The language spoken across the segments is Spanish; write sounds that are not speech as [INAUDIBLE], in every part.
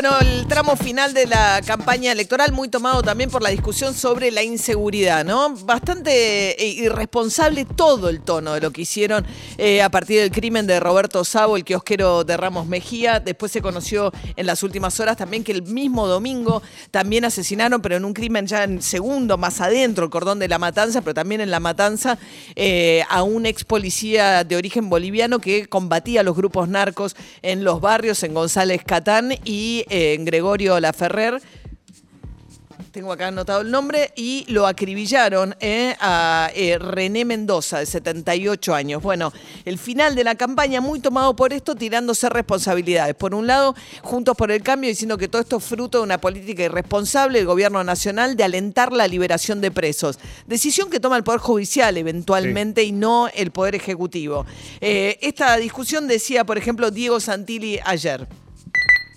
Bueno, el tramo final de la campaña electoral, muy tomado también por la discusión sobre la inseguridad, ¿no? Bastante eh, irresponsable todo el tono de lo que hicieron eh, a partir del crimen de Roberto Sabo, el kiosquero de Ramos Mejía. Después se conoció en las últimas horas también que el mismo domingo también asesinaron, pero en un crimen ya en segundo, más adentro, el cordón de la matanza, pero también en la matanza, eh, a un ex policía de origen boliviano que combatía a los grupos narcos en los barrios, en González Catán y en Gregorio Laferrer tengo acá anotado el nombre, y lo acribillaron eh, a eh, René Mendoza, de 78 años. Bueno, el final de la campaña muy tomado por esto, tirándose responsabilidades. Por un lado, Juntos por el Cambio, diciendo que todo esto es fruto de una política irresponsable del gobierno nacional de alentar la liberación de presos. Decisión que toma el Poder Judicial eventualmente y no el Poder Ejecutivo. Eh, esta discusión decía, por ejemplo, Diego Santilli ayer.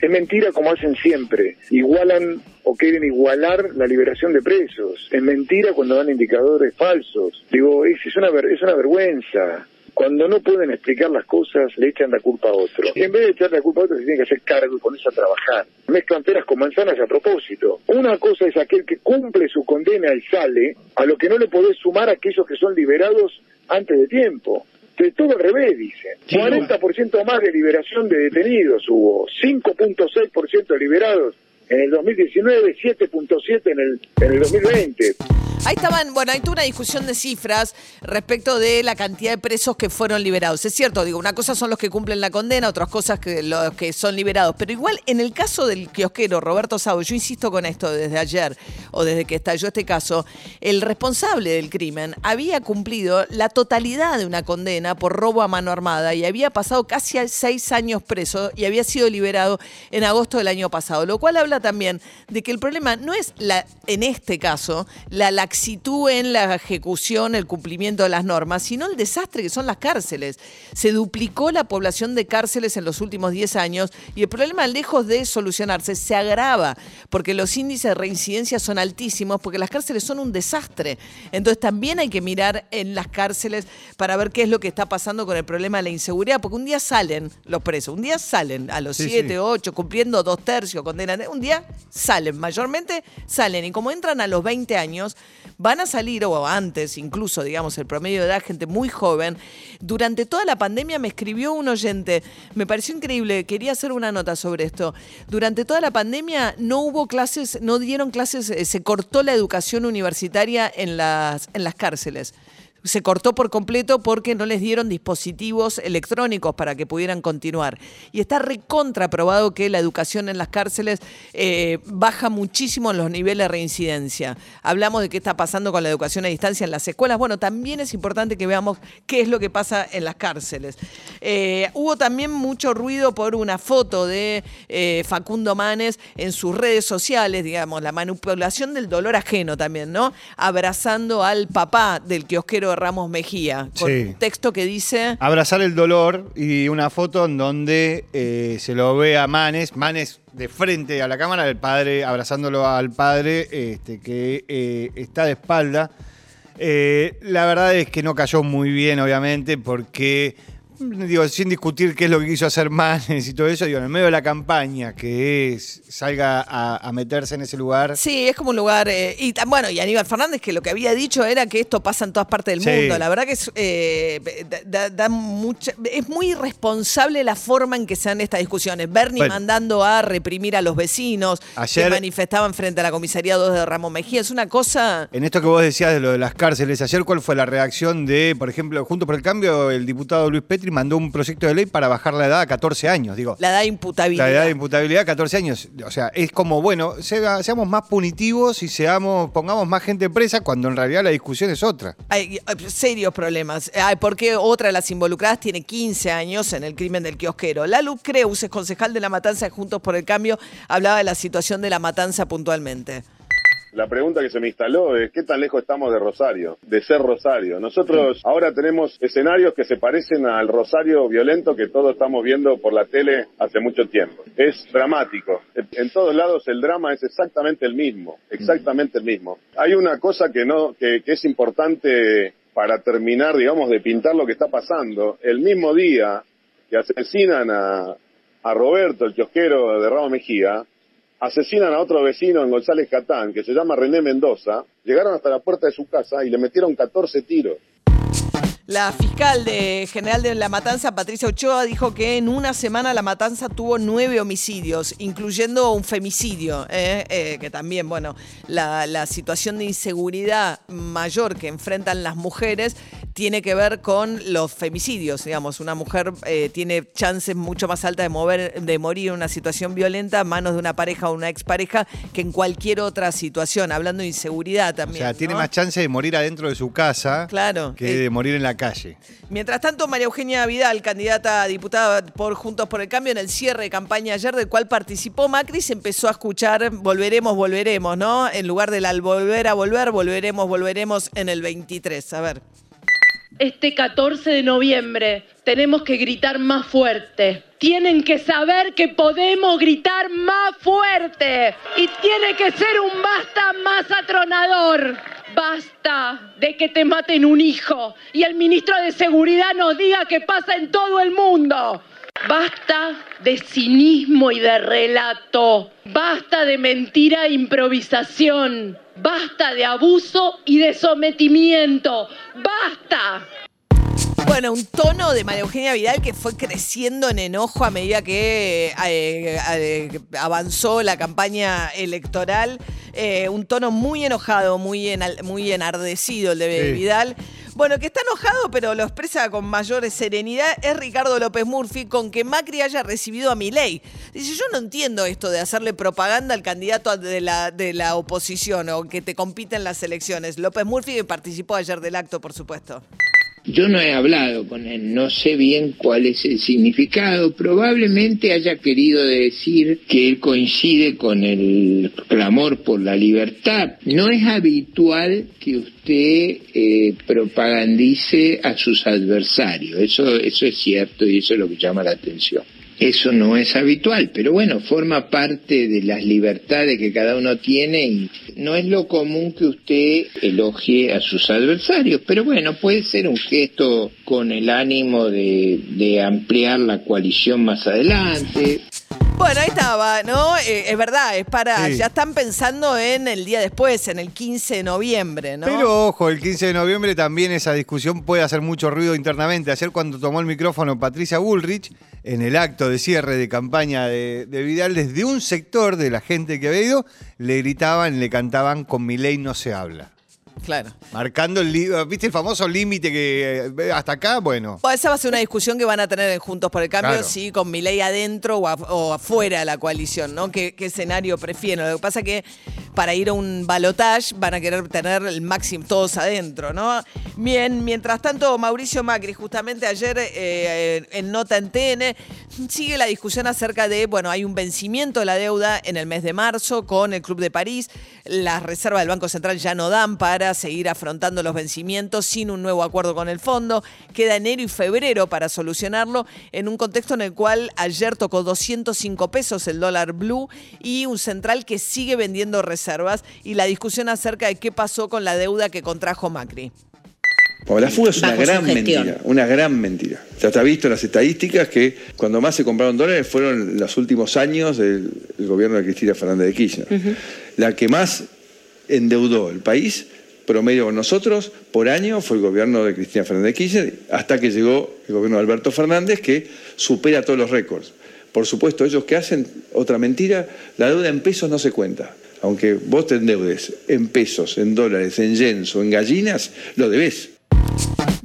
Es mentira como hacen siempre. Igualan o quieren igualar la liberación de presos. Es mentira cuando dan indicadores falsos. Digo, es, una, es una vergüenza. Cuando no pueden explicar las cosas, le echan la culpa a otro. Y en vez de echarle la culpa a otro, se tiene que hacer cargo y ponerse a trabajar. Mezclan peras con manzanas a propósito. Una cosa es aquel que cumple su condena y sale, a lo que no le podés sumar a aquellos que son liberados antes de tiempo de todo al revés, dicen. 40% más de liberación de detenidos hubo, 5.6% de liberados en el 2019, 7.7 en el, en el 2020. Ahí estaban, bueno, hay toda una discusión de cifras respecto de la cantidad de presos que fueron liberados. Es cierto, digo, una cosa son los que cumplen la condena, otras cosas que los que son liberados. Pero igual, en el caso del kiosquero Roberto Sabo, yo insisto con esto desde ayer o desde que estalló este caso, el responsable del crimen había cumplido la totalidad de una condena por robo a mano armada y había pasado casi seis años preso y había sido liberado en agosto del año pasado, lo cual habla también de que el problema no es la, en este caso, la laxitud en la ejecución, el cumplimiento de las normas, sino el desastre que son las cárceles. Se duplicó la población de cárceles en los últimos 10 años y el problema, lejos de solucionarse, se agrava porque los índices de reincidencia son altísimos, porque las cárceles son un desastre. Entonces también hay que mirar en las cárceles para ver qué es lo que está pasando con el problema de la inseguridad, porque un día salen los presos, un día salen a los 7, 8, cumpliendo dos tercios, condenan, un día salen, mayormente salen, y como entran a los 20 años, van a salir, o antes incluso, digamos, el promedio de edad, gente muy joven. Durante toda la pandemia me escribió un oyente, me pareció increíble, quería hacer una nota sobre esto. Durante toda la pandemia no hubo clases, no dieron clases, eh, se cortó la educación universitaria en las, en las cárceles se cortó por completo porque no les dieron dispositivos electrónicos para que pudieran continuar. Y está recontraprobado que la educación en las cárceles eh, baja muchísimo los niveles de reincidencia. Hablamos de qué está pasando con la educación a distancia en las escuelas. Bueno, también es importante que veamos qué es lo que pasa en las cárceles. Eh, hubo también mucho ruido por una foto de eh, Facundo Manes en sus redes sociales, digamos, la manipulación del dolor ajeno también, ¿no? Abrazando al papá del kiosquero Ramos Mejía, con un texto que dice... Abrazar el dolor y una foto en donde eh, se lo ve a Manes, Manes de frente a la cámara, el padre abrazándolo al padre este, que eh, está de espalda. Eh, la verdad es que no cayó muy bien, obviamente, porque digo, sin discutir qué es lo que quiso hacer Manes y todo eso, digo, en el medio de la campaña, que es, salga a, meterse en ese lugar. Sí, es como un lugar. Eh, y bueno, y Aníbal Fernández, que lo que había dicho era que esto pasa en todas partes del mundo. La verdad que es, eh, da, mucha, es muy irresponsable la forma en que se dan estas discusiones. Bernie mandando a reprimir a los vecinos que manifestaban frente a la comisaría 2 de Ramón Mejía. Es una cosa. En esto que vos decías de lo de las cárceles, ayer, ¿cuál fue la reacción de, por ejemplo, Junto por el Cambio, el diputado Luis Petri? Mandó un proyecto de ley para bajar la edad a 14 años, digo. La edad de imputabilidad. La edad de imputabilidad a 14 años. O sea, es como, bueno, seamos más punitivos y seamos, pongamos más gente presa cuando en realidad la discusión es otra. Hay, serios problemas. porque otra de las involucradas tiene 15 años en el crimen del kiosquero. Lalu Creus, es concejal de la matanza de Juntos por el Cambio, hablaba de la situación de la matanza puntualmente la pregunta que se me instaló es ¿qué tan lejos estamos de Rosario? De ser Rosario. Nosotros ahora tenemos escenarios que se parecen al Rosario violento que todos estamos viendo por la tele hace mucho tiempo. Es dramático. En todos lados el drama es exactamente el mismo, exactamente el mismo. Hay una cosa que no que, que es importante para terminar, digamos, de pintar lo que está pasando. El mismo día que asesinan a, a Roberto, el kiosquero de Ramos Mejía, asesinan a otro vecino en González Catán, que se llama René Mendoza, llegaron hasta la puerta de su casa y le metieron 14 tiros. La fiscal de General de la Matanza, Patricia Ochoa, dijo que en una semana la Matanza tuvo nueve homicidios, incluyendo un femicidio, ¿eh? Eh, que también, bueno, la, la situación de inseguridad mayor que enfrentan las mujeres tiene que ver con los femicidios, digamos, una mujer eh, tiene chances mucho más altas de, mover, de morir en una situación violenta a manos de una pareja o una expareja que en cualquier otra situación, hablando de inseguridad también. O sea, tiene más chance de morir adentro de su casa Claro. que Eh, de morir en la calle. Mientras tanto, María Eugenia Vidal, candidata a diputada por Juntos por el Cambio, en el cierre de campaña ayer, del cual participó Macri, se empezó a escuchar volveremos, volveremos, ¿no? En lugar del al volver a volver, volveremos, volveremos en el 23. A ver. Este 14 de noviembre tenemos que gritar más fuerte. Tienen que saber que podemos gritar más fuerte. Y tiene que ser un basta más atronador. Basta de que te maten un hijo y el ministro de Seguridad nos diga que pasa en todo el mundo. Basta de cinismo y de relato. Basta de mentira e improvisación. Basta de abuso y de sometimiento. ¡Basta! Bueno, un tono de María Eugenia Vidal que fue creciendo en enojo a medida que eh, eh, avanzó la campaña electoral. Eh, un tono muy enojado, muy, enal- muy enardecido el de Sí. Vidal. Bueno, que está enojado, pero lo expresa con mayor serenidad, es Ricardo López Murphy con que Macri haya recibido a Milei. Dice, yo no entiendo esto de hacerle propaganda al candidato de la, de la oposición o que te compite en las elecciones. López Murphy participó ayer del acto, por supuesto. Yo no he hablado con él, no sé bien cuál es el significado. Probablemente haya querido decir que él coincide con el clamor por la libertad. No es habitual que usted eh, propagandice a sus adversarios. Eso, eso es cierto y eso es lo que llama la atención. Eso no es habitual, pero bueno, forma parte de las libertades que cada uno tiene y no es lo común que usted elogie a sus adversarios, pero bueno, puede ser un gesto con el ánimo de, de ampliar la coalición más adelante. Bueno, ahí estaba, ¿no? Eh, es verdad, es para. Sí. Ya están pensando en el día después, en el 15 de noviembre, ¿no? Pero ojo, el 15 de noviembre también esa discusión puede hacer mucho ruido internamente. Ayer cuando tomó el micrófono Patricia Bullrich, en el acto de cierre de campaña de, de Vidal, desde un sector de la gente que había ido, le gritaban, le cantaban, con mi ley no se habla. Claro. Marcando el, ¿viste el famoso límite que eh, hasta acá? Bueno, Bueno, esa va a ser una discusión que van a tener en Juntos por el Cambio, Claro. sí, con mi ley adentro o, af- o afuera de la coalición, ¿no? ¿Qué, qué escenario prefieren? Lo que pasa que para ir a un balotage van a querer tener el máximo todos adentro, ¿no? Bien, mientras tanto, Mauricio Macri, justamente ayer eh, en Nota en TN, sigue la discusión acerca de, bueno, hay un vencimiento de la deuda en el mes de marzo con el Club de París. Las reservas del Banco Central ya no dan para seguir afrontando los vencimientos sin un nuevo acuerdo con el fondo. Queda enero y febrero para solucionarlo en un contexto en el cual ayer tocó 205 pesos el dólar blue y un central que sigue vendiendo reservas y la discusión acerca de qué pasó con la deuda que contrajo Macri. Bueno, la fuga es una Bajo gran mentira, una gran mentira. Ya está visto en las estadísticas que cuando más se compraron dólares fueron los últimos años del, del gobierno de Cristina Fernández de Kirchner. La que más endeudó el país, promedio con nosotros, por año fue el gobierno de Cristina Fernández de Kirchner, hasta que llegó el gobierno de Alberto Fernández, que supera todos los récords. Por supuesto, ellos que hacen otra mentira, la deuda en pesos no se cuenta. Aunque vos te endeudes en pesos, en dólares, en yens o en gallinas, lo debés.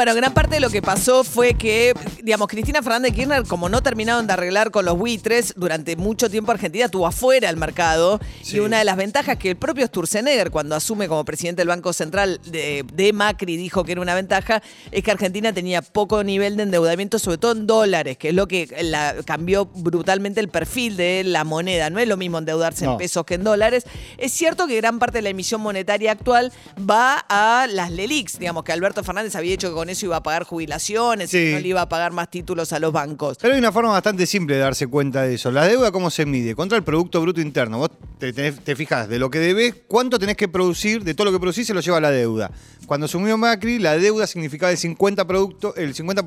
Bueno, gran parte de lo que pasó fue que, digamos, Cristina Fernández de Kirchner, como no terminaron de arreglar con los buitres, durante mucho tiempo Argentina tuvo afuera el mercado. Y una de las ventajas que el propio Sturzenegger, cuando asume como presidente del Banco Central de, de Macri, dijo que era una ventaja, es que Argentina tenía poco nivel de endeudamiento, sobre todo en dólares, que es lo que la- cambió brutalmente el perfil de la moneda. No es lo mismo endeudarse en pesos que en dólares. Es cierto que gran parte de la emisión monetaria actual va a las LELIX, digamos que Alberto Fernández había dicho que con eso iba a pagar jubilaciones, Sí. y no le iba a pagar más títulos a los bancos. Pero hay una forma bastante simple de darse cuenta de eso. La deuda, ¿cómo se mide? Contra el Producto Bruto Interno. Vos te, tenés- te fijas de lo que debes, cuánto tenés que producir, de todo lo que producís se lo lleva la deuda. Cuando asumió Macri, la deuda significaba el 50%, producto, el 50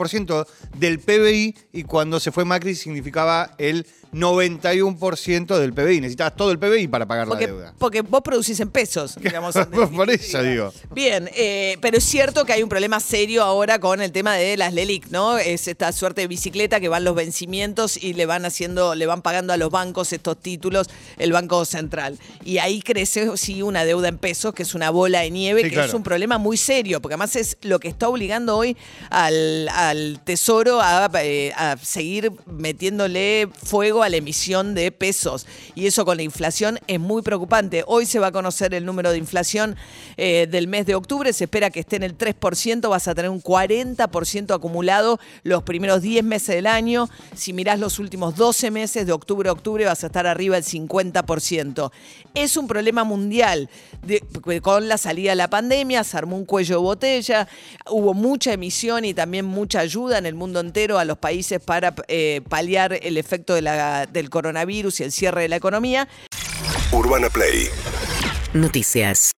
del PBI y cuando se fue Macri significaba el 91% del PBI. Necesitabas todo el PBI para pagar Porque, la deuda. porque vos producís en pesos, [LAUGHS] digamos. en Por eso digo. Bien, eh, pero es cierto que hay un problema serio ahora con el tema de las LELIC, ¿no? Es esta suerte de bicicleta que van los vencimientos y le van haciendo, le van pagando a los bancos estos títulos, el Banco Central. Y ahí crece, sí, una deuda en pesos, que es una bola de nieve, Sí, que claro. es un problema muy serio, porque además es lo que está obligando hoy al, al Tesoro a, eh, a seguir metiéndole fuego la emisión de pesos. Y eso con la inflación es muy preocupante. Hoy se va a conocer el número de inflación eh, del mes de octubre, se espera que esté en el 3%, vas a tener un 40% acumulado los primeros 10 meses del año. Si mirás los últimos 12 meses, de octubre a octubre, vas a estar arriba del 50%. Es un problema mundial. Con la salida de la pandemia se armó un cuello de botella, hubo mucha emisión y también mucha ayuda en el mundo entero a los países para eh, paliar el efecto de la- del coronavirus y el cierre de la economía. Urbana Play Noticias.